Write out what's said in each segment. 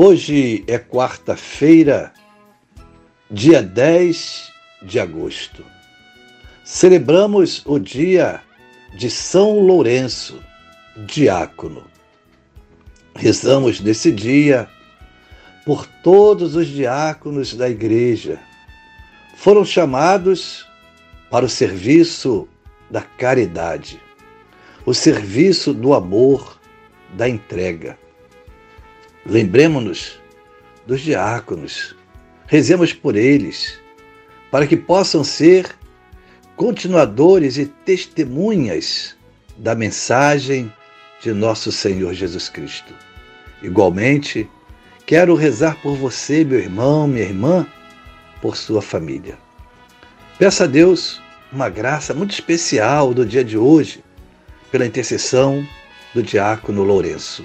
Hoje é quarta-feira, dia 10 de agosto. Celebramos o dia de São Lourenço, diácono. Rezamos nesse dia por todos os diáconos da igreja. Foram chamados para o serviço da caridade, o serviço do amor, da entrega. Lembremos-nos dos diáconos, rezemos por eles, para que possam ser continuadores e testemunhas da mensagem de nosso Senhor Jesus Cristo. Igualmente, quero rezar por você, meu irmão, minha irmã, por sua família. Peça a Deus uma graça muito especial do dia de hoje, pela intercessão do diácono Lourenço.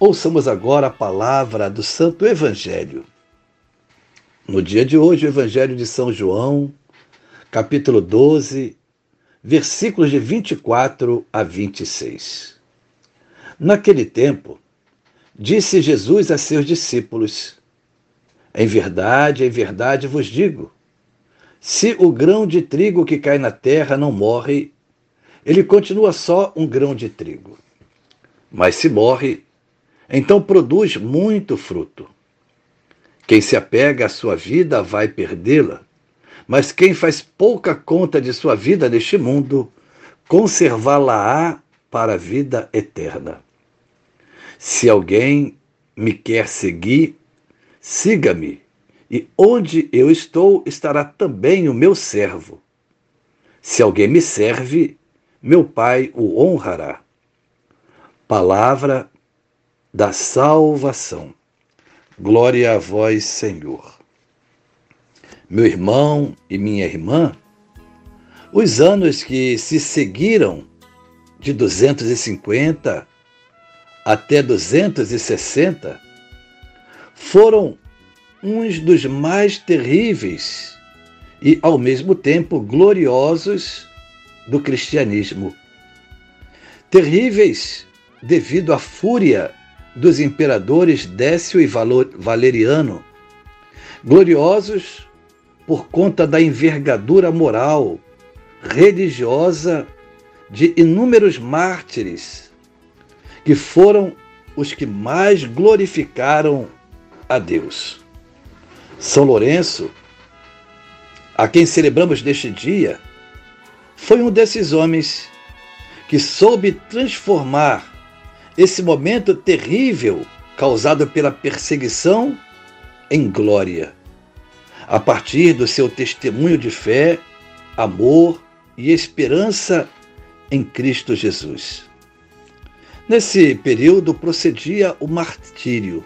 Ouçamos agora a palavra do Santo Evangelho. No dia de hoje, o Evangelho de São João, capítulo 12, versículos de 24 a 26. Naquele tempo, disse Jesus a seus discípulos: Em verdade, em verdade vos digo, se o grão de trigo que cai na terra não morre, ele continua só um grão de trigo. Mas se morre, então produz muito fruto. Quem se apega à sua vida vai perdê-la, mas quem faz pouca conta de sua vida neste mundo, conservá-la-á para a vida eterna. Se alguém me quer seguir, siga-me, e onde eu estou estará também o meu servo. Se alguém me serve, meu Pai o honrará. Palavra da salvação. Glória a vós, Senhor. Meu irmão e minha irmã, os anos que se seguiram de 250 até 260 foram uns dos mais terríveis e, ao mesmo tempo, gloriosos do cristianismo. Terríveis devido à fúria dos imperadores Décio e Valeriano, gloriosos por conta da envergadura moral, religiosa de inúmeros mártires, que foram os que mais glorificaram a Deus. São Lourenço, a quem celebramos neste dia, foi um desses homens que soube transformar esse momento terrível causado pela perseguição em glória, a partir do seu testemunho de fé, amor e esperança em Cristo Jesus. Nesse período procedia o martírio.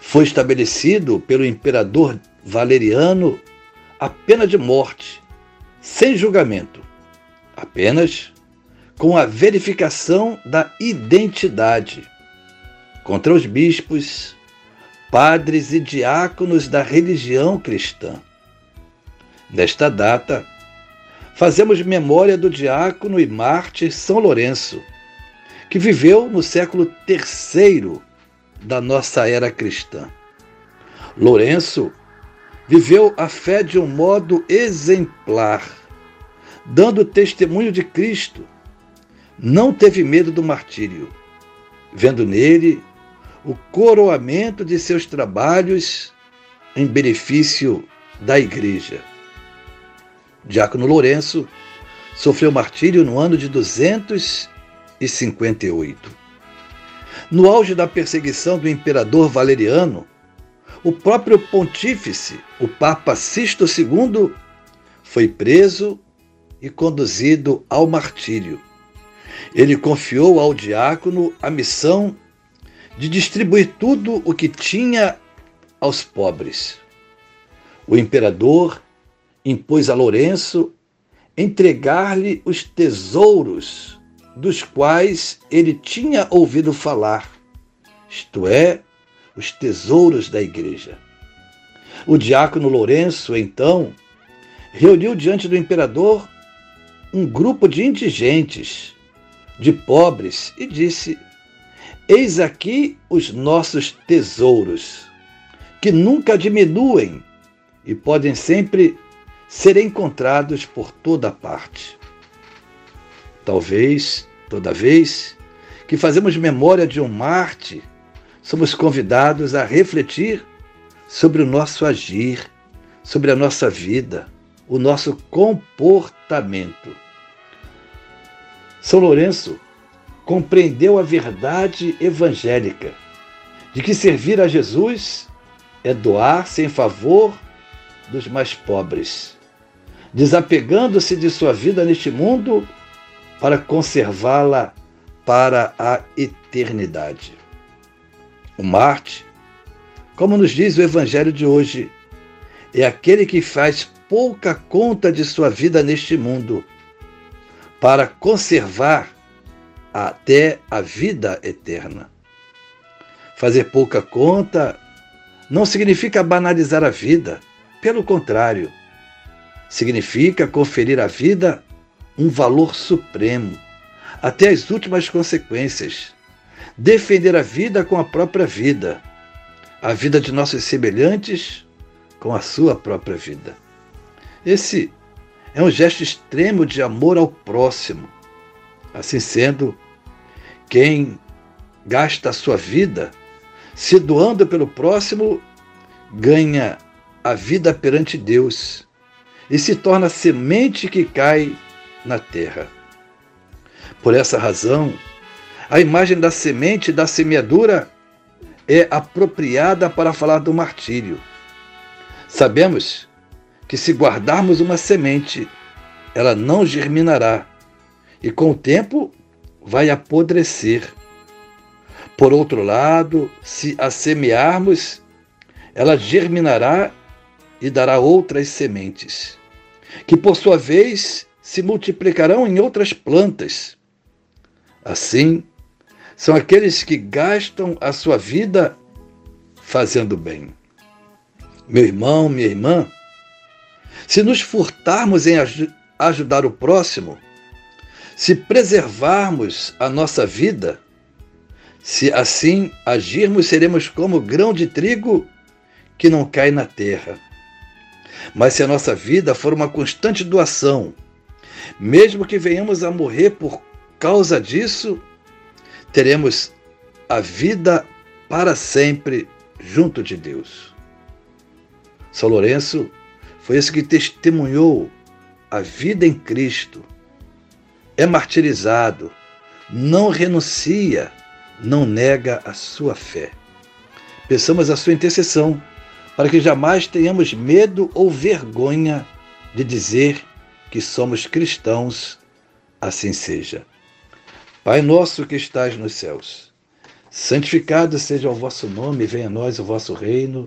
Foi estabelecido pelo imperador Valeriano a pena de morte, sem julgamento, apenas com a verificação da identidade contra os bispos, padres e diáconos da religião cristã. Nesta data, fazemos memória do diácono e mártir São Lourenço, que viveu no século III da nossa era cristã. Lourenço viveu a fé de um modo exemplar, dando testemunho de Cristo. Não teve medo do martírio, vendo nele o coroamento de seus trabalhos em benefício da Igreja. Diácono Lourenço sofreu martírio no ano de 258. No auge da perseguição do imperador Valeriano, o próprio pontífice, o Papa Sisto II, foi preso e conduzido ao martírio. Ele confiou ao diácono a missão de distribuir tudo o que tinha aos pobres. O imperador impôs a Lourenço entregar-lhe os tesouros dos quais ele tinha ouvido falar, isto é, os tesouros da igreja. O diácono Lourenço, então, reuniu diante do imperador um grupo de indigentes, de pobres, e disse: Eis aqui os nossos tesouros, que nunca diminuem e podem sempre ser encontrados por toda parte. Talvez, toda vez que fazemos memória de um Marte, somos convidados a refletir sobre o nosso agir, sobre a nossa vida, o nosso comportamento. São Lourenço compreendeu a verdade evangélica de que servir a Jesus é doar-se em favor dos mais pobres, desapegando-se de sua vida neste mundo para conservá-la para a eternidade. O Marte, como nos diz o Evangelho de hoje, é aquele que faz pouca conta de sua vida neste mundo para conservar até a vida eterna. Fazer pouca conta não significa banalizar a vida, pelo contrário, significa conferir à vida um valor supremo, até as últimas consequências defender a vida com a própria vida, a vida de nossos semelhantes com a sua própria vida. Esse é um gesto extremo de amor ao próximo. Assim sendo, quem gasta a sua vida se doando pelo próximo ganha a vida perante Deus e se torna semente que cai na terra. Por essa razão, a imagem da semente da semeadura é apropriada para falar do martírio. Sabemos que se guardarmos uma semente, ela não germinará e com o tempo vai apodrecer. Por outro lado, se a semearmos, ela germinará e dará outras sementes, que por sua vez se multiplicarão em outras plantas. Assim, são aqueles que gastam a sua vida fazendo bem. Meu irmão, minha irmã, se nos furtarmos em aj ajudar o próximo, se preservarmos a nossa vida, se assim agirmos, seremos como grão de trigo que não cai na terra. Mas se a nossa vida for uma constante doação, mesmo que venhamos a morrer por causa disso, teremos a vida para sempre junto de Deus. São Lourenço foi esse que testemunhou a vida em Cristo. É martirizado, não renuncia, não nega a sua fé. Peçamos a sua intercessão para que jamais tenhamos medo ou vergonha de dizer que somos cristãos, assim seja. Pai nosso que estás nos céus, santificado seja o vosso nome, venha a nós o vosso reino.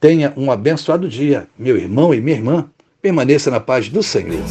Tenha um abençoado dia, meu irmão e minha irmã. Permaneça na paz do Senhor.